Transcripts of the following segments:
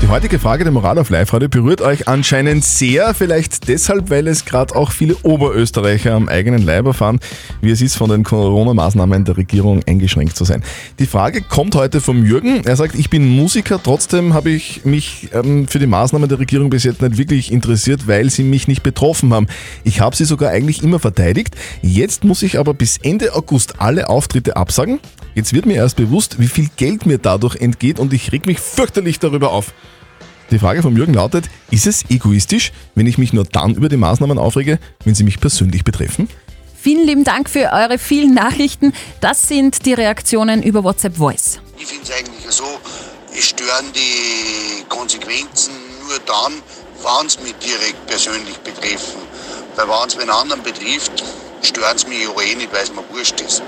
Die heutige Frage der Moral auf Live-Radio berührt euch anscheinend sehr, vielleicht deshalb, weil es gerade auch viele Oberösterreicher am eigenen Leib erfahren, wie es ist, von den Corona-Maßnahmen der Regierung eingeschränkt zu sein. Die Frage kommt heute vom Jürgen. Er sagt, ich bin Musiker, trotzdem habe ich mich ähm, für die Maßnahmen der Regierung bis jetzt nicht wirklich interessiert, weil sie mich nicht betroffen haben. Ich habe sie sogar eigentlich immer verteidigt. Jetzt muss ich aber bis Ende August alle Auftritte absagen. Jetzt wird mir erst bewusst, wie viel Geld mir dadurch entgeht und ich reg mich fürchterlich darüber auf. Die Frage vom Jürgen lautet, ist es egoistisch, wenn ich mich nur dann über die Maßnahmen aufrege, wenn sie mich persönlich betreffen? Vielen lieben Dank für eure vielen Nachrichten. Das sind die Reaktionen über WhatsApp Voice. Ich finde es eigentlich so, es stören die Konsequenzen nur dann, wenn es mich direkt persönlich betreffen. Weil wenn es einen anderen betrifft, stören es mich auch eh nicht, weil es mir wurscht ist.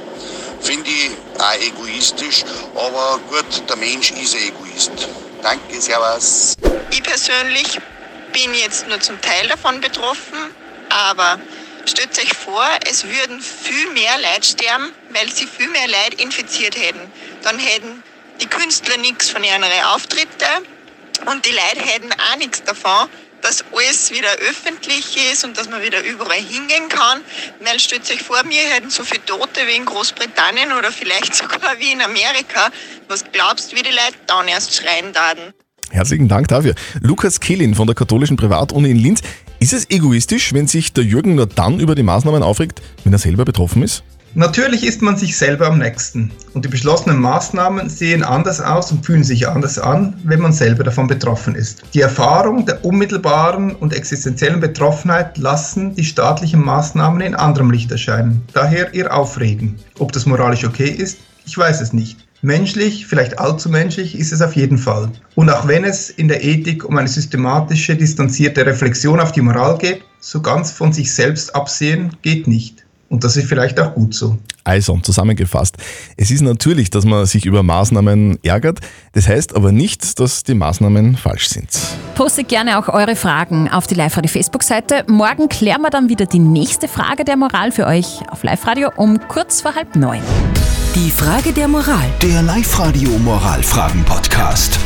Finde ich auch egoistisch, aber gut, der Mensch ist ein Egoist. Danke, Servus. Ich persönlich bin jetzt nur zum Teil davon betroffen, aber stellt euch vor, es würden viel mehr Leute sterben, weil sie viel mehr Leute infiziert hätten. Dann hätten die Künstler nichts von ihren Auftritten und die Leute hätten auch nichts davon, dass alles wieder öffentlich ist und dass man wieder überall hingehen kann. Weil stellt euch vor, wir hätten so viele Tote wie in Großbritannien oder vielleicht sogar wie in Amerika. Was glaubst du, wie die Leute dann erst schreien werden? Herzlichen Dank dafür. Lukas Kehlin von der katholischen Privatuni in Linz. Ist es egoistisch, wenn sich der Jürgen nur dann über die Maßnahmen aufregt, wenn er selber betroffen ist? Natürlich ist man sich selber am nächsten und die beschlossenen Maßnahmen sehen anders aus und fühlen sich anders an, wenn man selber davon betroffen ist. Die Erfahrung der unmittelbaren und existenziellen Betroffenheit lassen die staatlichen Maßnahmen in anderem Licht erscheinen, daher ihr Aufregen. Ob das moralisch okay ist, ich weiß es nicht. Menschlich, vielleicht allzu menschlich, ist es auf jeden Fall. Und auch wenn es in der Ethik um eine systematische, distanzierte Reflexion auf die Moral geht, so ganz von sich selbst absehen geht nicht. Und das ist vielleicht auch gut so. Also, zusammengefasst. Es ist natürlich, dass man sich über Maßnahmen ärgert. Das heißt aber nicht, dass die Maßnahmen falsch sind. Postet gerne auch eure Fragen auf die Live-Radio Facebook-Seite. Morgen klären wir dann wieder die nächste Frage der Moral für euch auf Live-Radio um kurz vor halb neun. Die Frage der Moral. Der Live-Radio Moralfragen-Podcast.